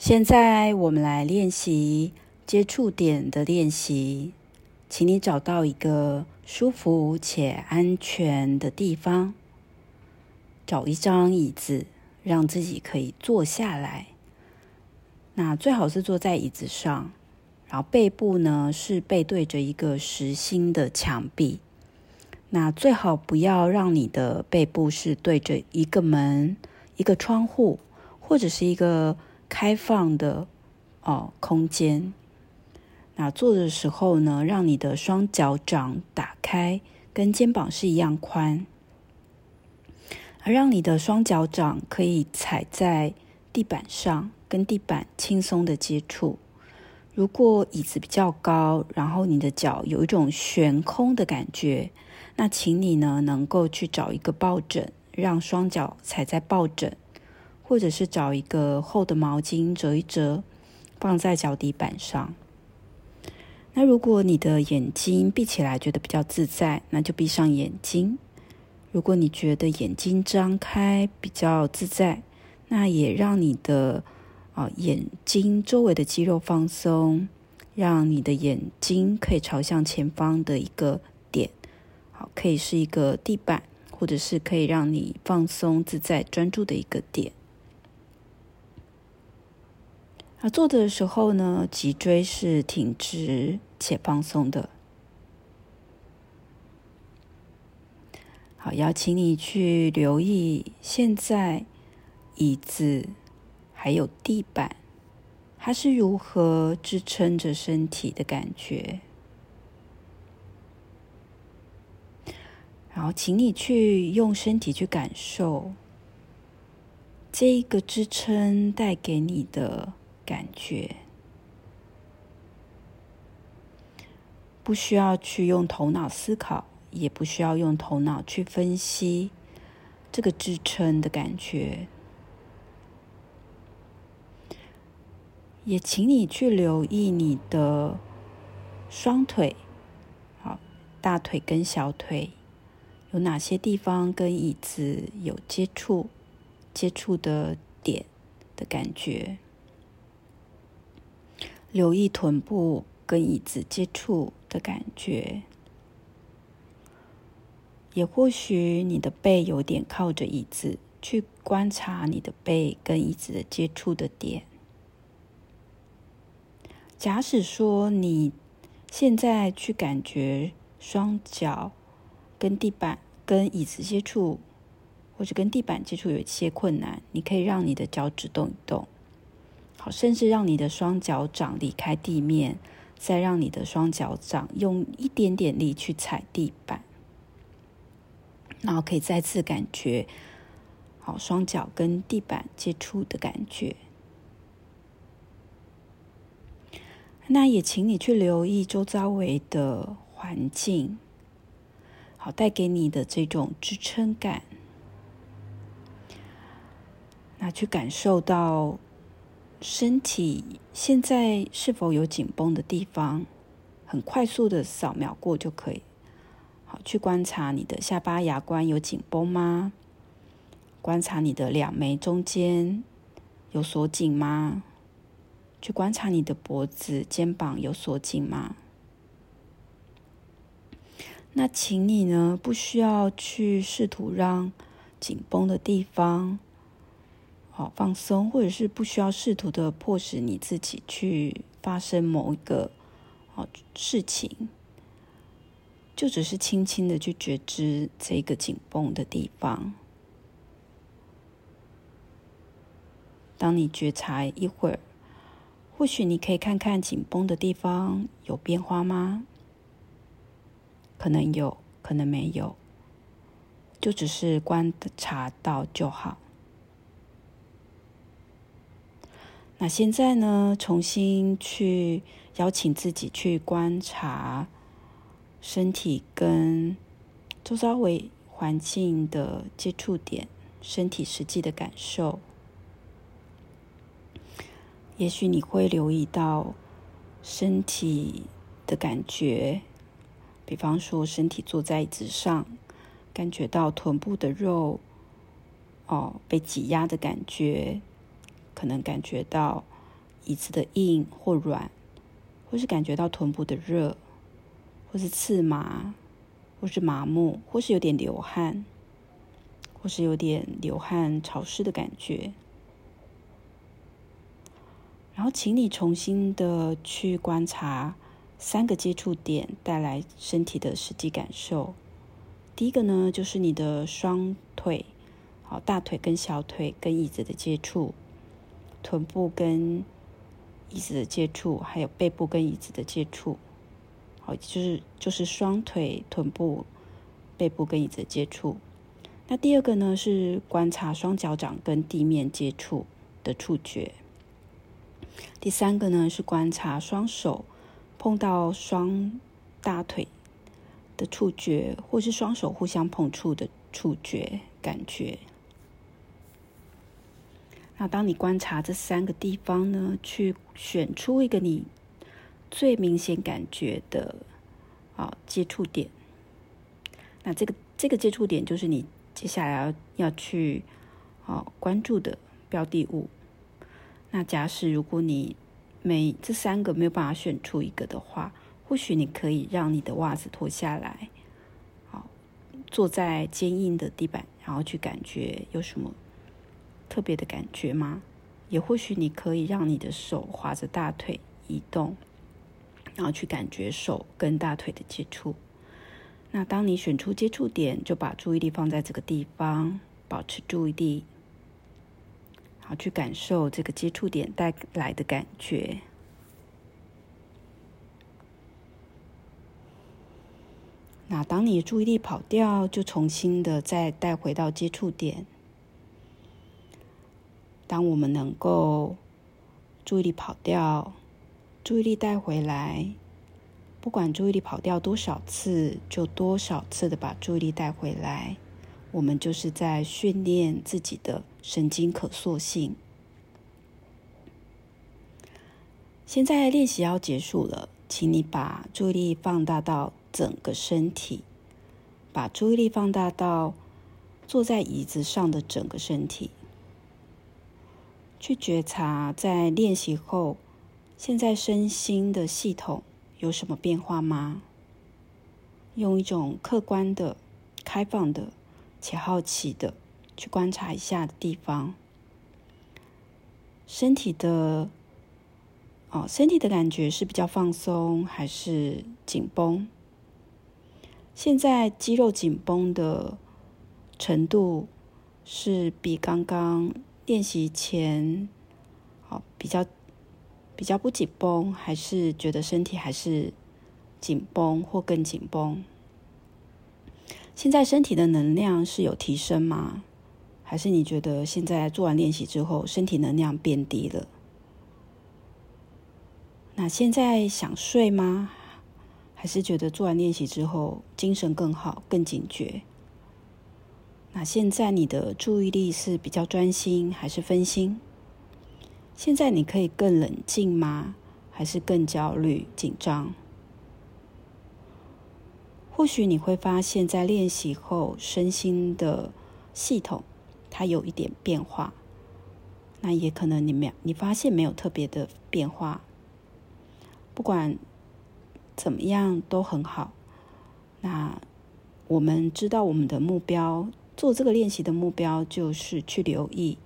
现在我们来练习接触点的练习，请你找到一个舒服且安全的地方，找一张椅子，让自己可以坐下来。那最好是坐在椅子上，然后背部呢是背对着一个实心的墙壁。那最好不要让你的背部是对着一个门、一个窗户，或者是一个开放的哦空间。那坐的时候呢，让你的双脚掌打开，跟肩膀是一样宽，而让你的双脚掌可以踩在地板上，跟地板轻松的接触。如果椅子比较高，然后你的脚有一种悬空的感觉。那请你呢，能够去找一个抱枕，让双脚踩在抱枕，或者是找一个厚的毛巾折一折，放在脚底板上。那如果你的眼睛闭起来觉得比较自在，那就闭上眼睛。如果你觉得眼睛张开比较自在，那也让你的啊眼睛周围的肌肉放松，让你的眼睛可以朝向前方的一个点。好可以是一个地板，或者是可以让你放松自在、专注的一个点。啊，坐的时候呢，脊椎是挺直且放松的。好，邀请你去留意现在椅子还有地板，它是如何支撑着身体的感觉。然后，请你去用身体去感受这一个支撑带给你的感觉，不需要去用头脑思考，也不需要用头脑去分析这个支撑的感觉，也请你去留意你的双腿，好，大腿跟小腿。有哪些地方跟椅子有接触、接触的点的感觉？留意臀部跟椅子接触的感觉，也或许你的背有点靠着椅子，去观察你的背跟椅子的接触的点。假使说你现在去感觉双脚。跟地板、跟椅子接触，或者跟地板接触有一些困难，你可以让你的脚趾动一动，好，甚至让你的双脚掌离开地面，再让你的双脚掌用一点点力去踩地板，然后可以再次感觉，好，双脚跟地板接触的感觉。那也请你去留意周遭围的环境。好，带给你的这种支撑感，那去感受到身体现在是否有紧绷的地方，很快速的扫描过就可以。好，去观察你的下巴牙关有紧绷吗？观察你的两眉中间有锁紧吗？去观察你的脖子、肩膀有锁紧吗？那请你呢，不需要去试图让紧绷的地方好放松，或者是不需要试图的迫使你自己去发生某一个好事情，就只是轻轻的去觉知这个紧绷的地方。当你觉察一会儿，或许你可以看看紧绷的地方有变化吗？可能有，可能没有，就只是观察到就好。那现在呢，重新去邀请自己去观察身体跟周遭围环境的接触点，身体实际的感受。也许你会留意到身体的感觉。比方说，身体坐在椅子上，感觉到臀部的肉哦被挤压的感觉，可能感觉到椅子的硬或软，或是感觉到臀部的热，或是刺麻，或是麻木，或是有点流汗，或是有点流汗潮湿的感觉。然后，请你重新的去观察三个接触点带来身体的实际感受。第一个呢，就是你的双腿，好，大腿跟小腿跟椅子的接触，臀部跟椅子的接触，还有背部跟椅子的接触，好，就是就是双腿、臀部、背部跟椅子的接触。那第二个呢，是观察双脚掌跟地面接触的触觉。第三个呢，是观察双手碰到双大腿的触觉，或是双手互相碰触的触觉感觉。那当你观察这三个地方呢，去选出一个你最明显感觉的啊接触点。那这个这个接触点就是你接下来要要去啊关注的标的物。那假使如果你每这三个没有办法选出一个的话，或许你可以让你的袜子脱下来，好，坐在坚硬的地板，然后去感觉有什么特别的感觉吗？也或许你可以让你的手划着大腿移动，然后去感觉手跟大腿的接触。那当你选出接触点，就把注意力放在这个地方，保持注意力。好，去感受这个接触点带来的感觉。那当你注意力跑掉，就重新的再带回到接触点。当我们能够注意力跑掉，注意力带回来，不管注意力跑掉多少次，就多少次的把注意力带回来。我们就是在训练自己的神经可塑性。现在练习要结束了，请你把注意力放大到整个身体，把注意力放大到坐在椅子上的整个身体，去觉察在练习后，现在身心的系统有什么变化吗？用一种客观的、开放的。且好奇的去观察一下的地方，身体的哦，身体的感觉是比较放松还是紧绷？现在肌肉紧绷的程度是比刚刚练习前好比较比较不紧绷，还是觉得身体还是紧绷或更紧绷？现在身体的能量是有提升吗？还是你觉得现在做完练习之后，身体能量变低了？那现在想睡吗？还是觉得做完练习之后精神更好、更警觉？那现在你的注意力是比较专心还是分心？现在你可以更冷静吗？还是更焦虑、紧张？或许你会发现，在练习后，身心的系统它有一点变化。那也可能你没你发现没有特别的变化。不管怎么样都很好。那我们知道我们的目标，做这个练习的目标就是去留意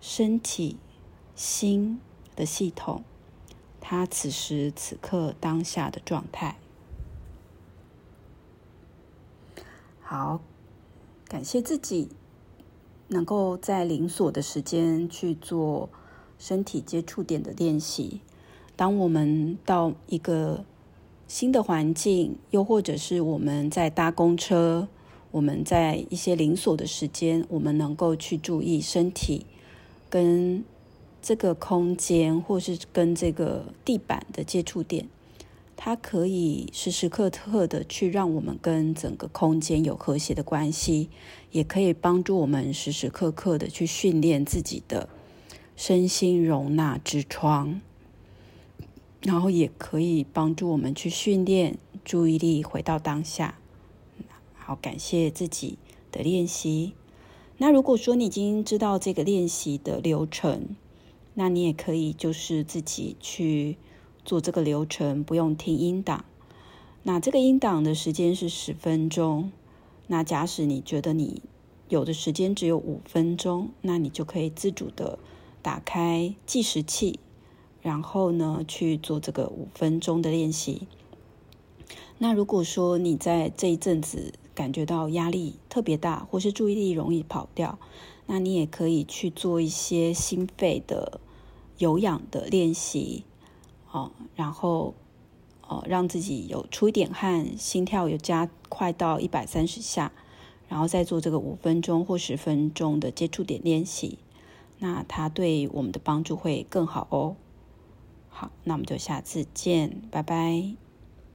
身体、心的系统，它此时此刻当下的状态。好，感谢自己能够在零锁的时间去做身体接触点的练习。当我们到一个新的环境，又或者是我们在搭公车，我们在一些零锁的时间，我们能够去注意身体跟这个空间，或是跟这个地板的接触点。它可以时时刻刻的去让我们跟整个空间有和谐的关系，也可以帮助我们时时刻刻的去训练自己的身心容纳之窗，然后也可以帮助我们去训练注意力回到当下。好，感谢自己的练习。那如果说你已经知道这个练习的流程，那你也可以就是自己去做这个流程，不用听音档。那这个音档的时间是十分钟。那假使你觉得你有的时间只有五分钟，那你就可以自主的打开计时器，然后呢去做这个五分钟的练习。那如果说你在这一阵子感觉到压力特别大，或是注意力容易跑掉，那你也可以去做一些心肺的有氧的练习，哦，然后哦让自己有出一点汗，心跳有加快到一百三十下。然后再做这个五分钟或十分钟的接触点练习，那它对我们的帮助会更好哦。好，那我们就下次见，拜拜。